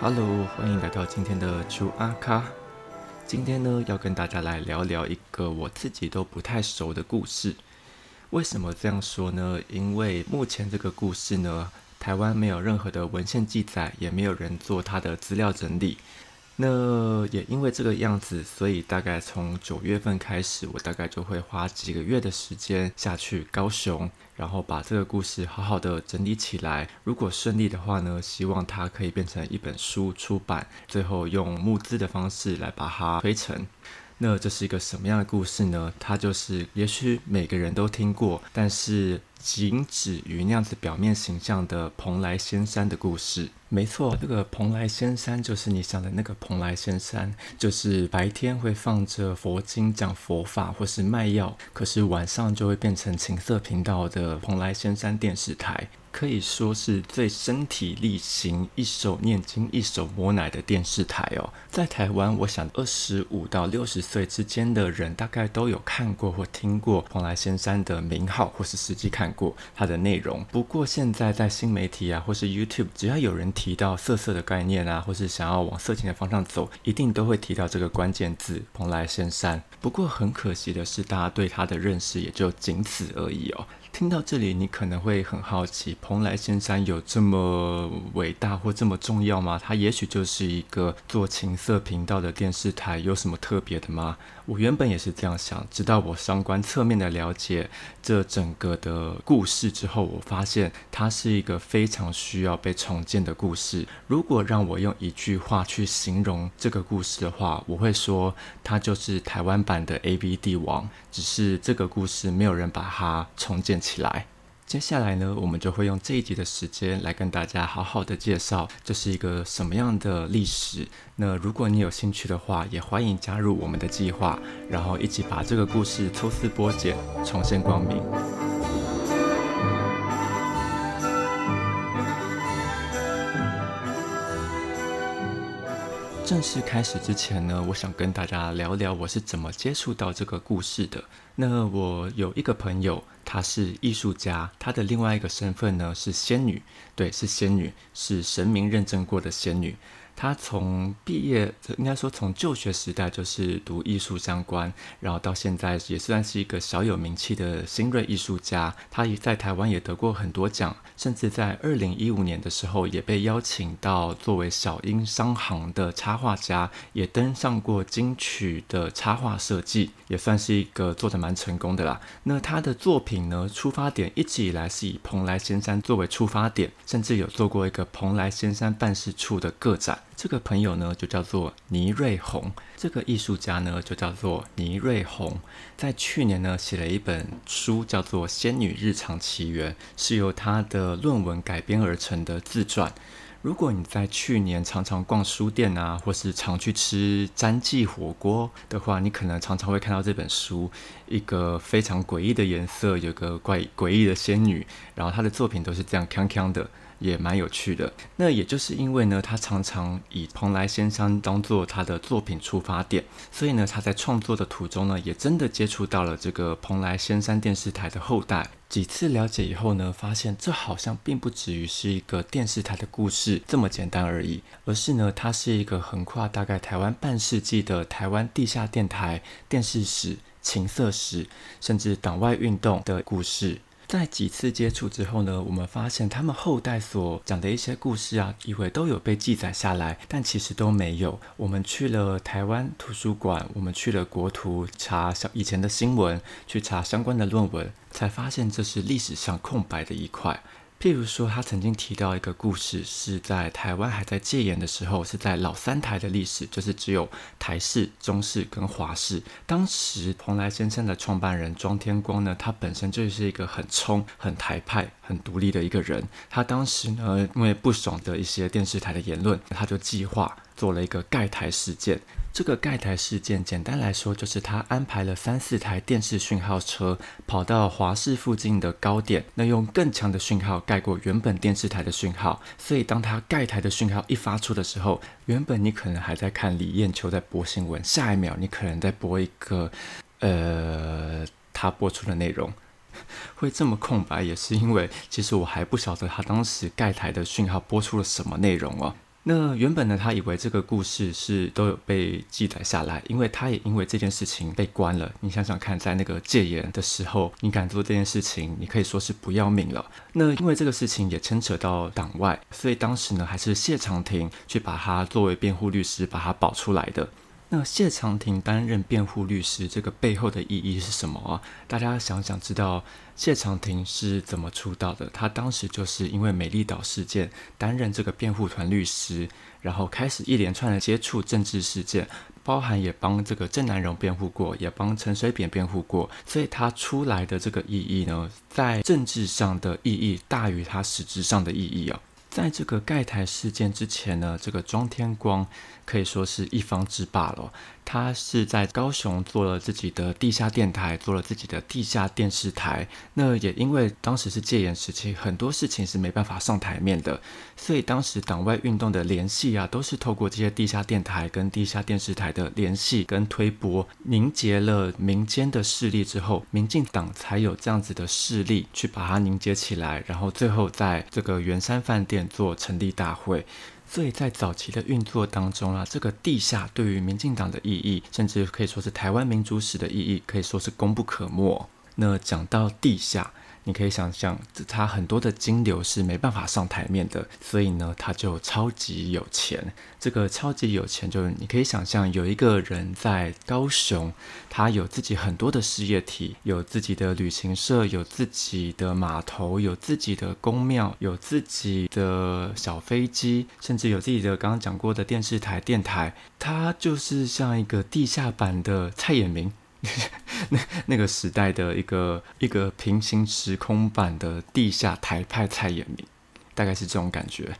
Hello，欢迎来到今天的朱阿卡。今天呢，要跟大家来聊聊一个我自己都不太熟的故事。为什么这样说呢？因为目前这个故事呢，台湾没有任何的文献记载，也没有人做它的资料整理。那也因为这个样子，所以大概从九月份开始，我大概就会花几个月的时间下去高雄，然后把这个故事好好的整理起来。如果顺利的话呢，希望它可以变成一本书出版，最后用募资的方式来把它推成。那这是一个什么样的故事呢？它就是，也许每个人都听过，但是仅止于那样子表面形象的蓬莱仙山的故事。没错，这个蓬莱仙山就是你想的那个蓬莱仙山，就是白天会放着佛经讲佛法或是卖药，可是晚上就会变成情色频道的蓬莱仙山电视台。可以说是最身体力行、一手念经、一手摸奶的电视台哦。在台湾，我想二十五到六十岁之间的人，大概都有看过或听过蓬莱仙山的名号，或是实际看过它的内容。不过现在在新媒体啊，或是 YouTube，只要有人提到色色的概念啊，或是想要往色情的方向走，一定都会提到这个关键字——蓬莱仙山。不过很可惜的是，大家对它的认识也就仅此而已哦。听到这里，你可能会很好奇，蓬莱仙山有这么伟大或这么重要吗？它也许就是一个做情色频道的电视台，有什么特别的吗？我原本也是这样想，直到我相关侧面的了解这整个的故事之后，我发现它是一个非常需要被重建的故事。如果让我用一句话去形容这个故事的话，我会说它就是台湾版的 A B 帝王，只是这个故事没有人把它重建起来。接下来呢，我们就会用这一集的时间来跟大家好好的介绍这是一个什么样的历史。那如果你有兴趣的话，也欢迎加入我们的计划，然后一起把这个故事抽丝剥茧，重现光明。正式开始之前呢，我想跟大家聊聊我是怎么接触到这个故事的。那我有一个朋友，她是艺术家，她的另外一个身份呢是仙女，对，是仙女，是神明认证过的仙女。他从毕业，应该说从就学时代就是读艺术相关，然后到现在也算是一个小有名气的新锐艺术家。他也在台湾也得过很多奖，甚至在二零一五年的时候也被邀请到作为小英商行的插画家，也登上过金曲的插画设计，也算是一个做的蛮成功的啦。那他的作品呢，出发点一直以来是以蓬莱仙山作为出发点，甚至有做过一个蓬莱仙山办事处的个展。这个朋友呢，就叫做倪瑞红；这个艺术家呢，就叫做倪瑞红。在去年呢，写了一本书，叫做《仙女日常奇缘》，是由他的论文改编而成的自传。如果你在去年常常逛书店啊，或是常去吃詹记火锅的话，你可能常常会看到这本书。一个非常诡异的颜色，有个怪诡异的仙女，然后她的作品都是这样锵锵的。也蛮有趣的。那也就是因为呢，他常常以蓬莱仙山当做他的作品出发点，所以呢，他在创作的途中呢，也真的接触到了这个蓬莱仙山电视台的后代。几次了解以后呢，发现这好像并不止于是一个电视台的故事这么简单而已，而是呢，它是一个横跨大概台湾半世纪的台湾地下电台电视史、情色史，甚至党外运动的故事。在几次接触之后呢，我们发现他们后代所讲的一些故事啊，以为都有被记载下来，但其实都没有。我们去了台湾图书馆，我们去了国图查以前的新闻，去查相关的论文，才发现这是历史上空白的一块。譬如说，他曾经提到一个故事，是在台湾还在戒严的时候，是在老三台的历史，就是只有台式、中式跟华式。当时蓬莱先生的创办人庄天光呢，他本身就是一个很冲、很台派、很独立的一个人。他当时呢，因为不爽的一些电视台的言论，他就计划做了一个盖台事件。这个盖台事件，简单来说，就是他安排了三四台电视讯号车跑到华视附近的高点，那用更强的讯号盖过原本电视台的讯号。所以，当他盖台的讯号一发出的时候，原本你可能还在看李艳秋在播新闻，下一秒你可能在播一个，呃，他播出的内容会这么空白，也是因为其实我还不晓得他当时盖台的讯号播出了什么内容哦。那原本呢，他以为这个故事是都有被记载下来，因为他也因为这件事情被关了。你想想看，在那个戒严的时候，你敢做这件事情，你可以说是不要命了。那因为这个事情也牵扯到党外，所以当时呢，还是谢长廷去把他作为辩护律师把他保出来的。那谢长廷担任辩护律师，这个背后的意义是什么啊？大家想想，知道谢长廷是怎么出道的？他当时就是因为美丽岛事件担任这个辩护团律师，然后开始一连串的接触政治事件，包含也帮这个郑南荣辩护过，也帮陈水扁辩护过，所以他出来的这个意义呢，在政治上的意义大于他实质上的意义啊。在这个盖台事件之前呢，这个庄天光可以说是一方之霸了。他是在高雄做了自己的地下电台，做了自己的地下电视台。那也因为当时是戒严时期，很多事情是没办法上台面的，所以当时党外运动的联系啊，都是透过这些地下电台跟地下电视台的联系跟推波，凝结了民间的势力之后，民进党才有这样子的势力去把它凝结起来，然后最后在这个圆山饭店做成立大会。所以在早期的运作当中啊，这个地下对于民进党的意义，甚至可以说是台湾民主史的意义，可以说是功不可没。那讲到地下。你可以想象，他很多的金流是没办法上台面的，所以呢，他就超级有钱。这个超级有钱，就是你可以想象，有一个人在高雄，他有自己很多的事业体，有自己的旅行社，有自己的码头，有自己的宫庙，有自己的小飞机，甚至有自己的刚刚讲过的电视台、电台。他就是像一个地下版的蔡衍明。那那个时代的一个一个平行时空版的地下台派蔡衍明，大概是这种感觉。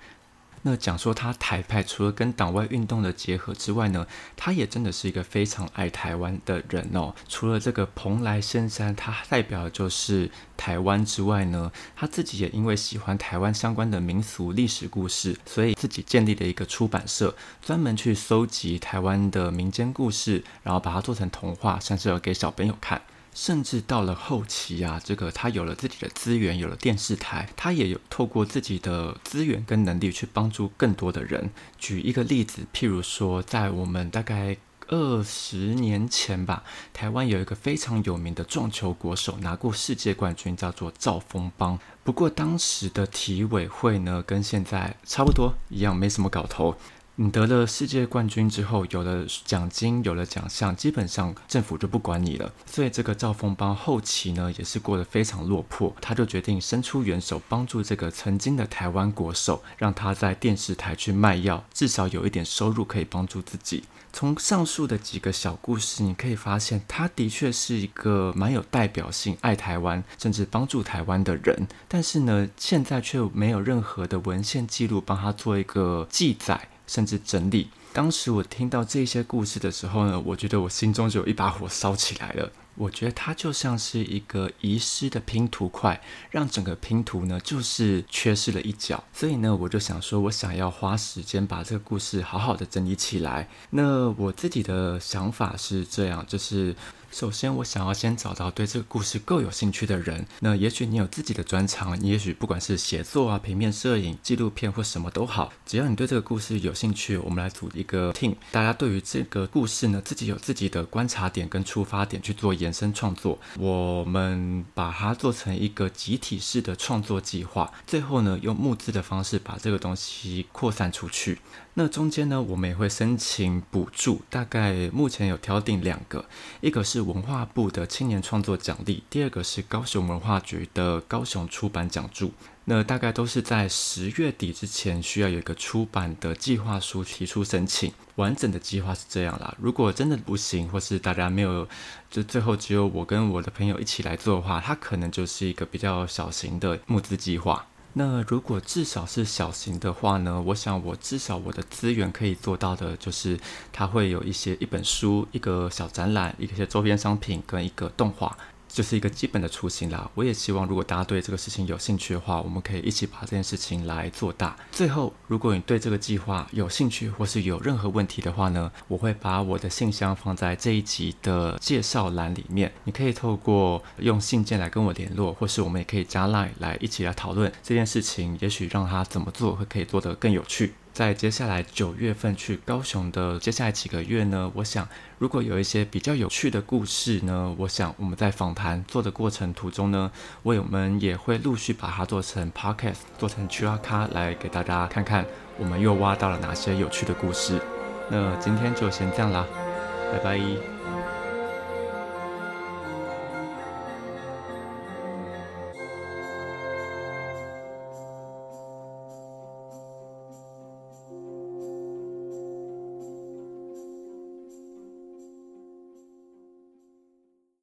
那讲说他台派，除了跟党外运动的结合之外呢，他也真的是一个非常爱台湾的人哦。除了这个蓬莱仙山，他代表的就是台湾之外呢，他自己也因为喜欢台湾相关的民俗历史故事，所以自己建立了一个出版社，专门去搜集台湾的民间故事，然后把它做成童话，甚至要给小朋友看。甚至到了后期啊，这个他有了自己的资源，有了电视台，他也有透过自己的资源跟能力去帮助更多的人。举一个例子，譬如说，在我们大概二十年前吧，台湾有一个非常有名的撞球国手，拿过世界冠军，叫做赵丰邦。不过当时的体委会呢，跟现在差不多一样，没什么搞头。你得了世界冠军之后，有了奖金，有了奖项，基本上政府就不管你了。所以这个赵凤邦后期呢，也是过得非常落魄。他就决定伸出援手，帮助这个曾经的台湾国手，让他在电视台去卖药，至少有一点收入可以帮助自己。从上述的几个小故事，你可以发现，他的确是一个蛮有代表性、爱台湾，甚至帮助台湾的人。但是呢，现在却没有任何的文献记录帮他做一个记载。甚至整理。当时我听到这些故事的时候呢，我觉得我心中就有一把火烧起来了。我觉得它就像是一个遗失的拼图块，让整个拼图呢就是缺失了一角。所以呢，我就想说，我想要花时间把这个故事好好的整理起来。那我自己的想法是这样，就是。首先，我想要先找到对这个故事够有兴趣的人。那也许你有自己的专长，你也许不管是写作啊、平面摄影、纪录片或什么都好，只要你对这个故事有兴趣，我们来组一个 team。大家对于这个故事呢，自己有自己的观察点跟出发点去做延伸创作。我们把它做成一个集体式的创作计划，最后呢，用募资的方式把这个东西扩散出去。那中间呢，我们也会申请补助，大概目前有挑定两个，一个是文化部的青年创作奖励，第二个是高雄文化局的高雄出版奖助。那大概都是在十月底之前需要有一个出版的计划书提出申请。完整的计划是这样啦，如果真的不行，或是大家没有，就最后只有我跟我的朋友一起来做的话，它可能就是一个比较小型的募资计划。那如果至少是小型的话呢？我想我至少我的资源可以做到的，就是它会有一些一本书、一个小展览、一些周边商品跟一个动画。就是一个基本的雏形啦。我也希望，如果大家对这个事情有兴趣的话，我们可以一起把这件事情来做大。最后，如果你对这个计划有兴趣，或是有任何问题的话呢，我会把我的信箱放在这一集的介绍栏里面。你可以透过用信件来跟我联络，或是我们也可以加 line 来一起来讨论这件事情，也许让他怎么做会可以做得更有趣。在接下来九月份去高雄的接下来几个月呢，我想如果有一些比较有趣的故事呢，我想我们在访谈做的过程途中呢，我们也会陆续把它做成 podcast，做成 QR 卡来给大家看看，我们又挖到了哪些有趣的故事。那今天就先这样啦，拜拜。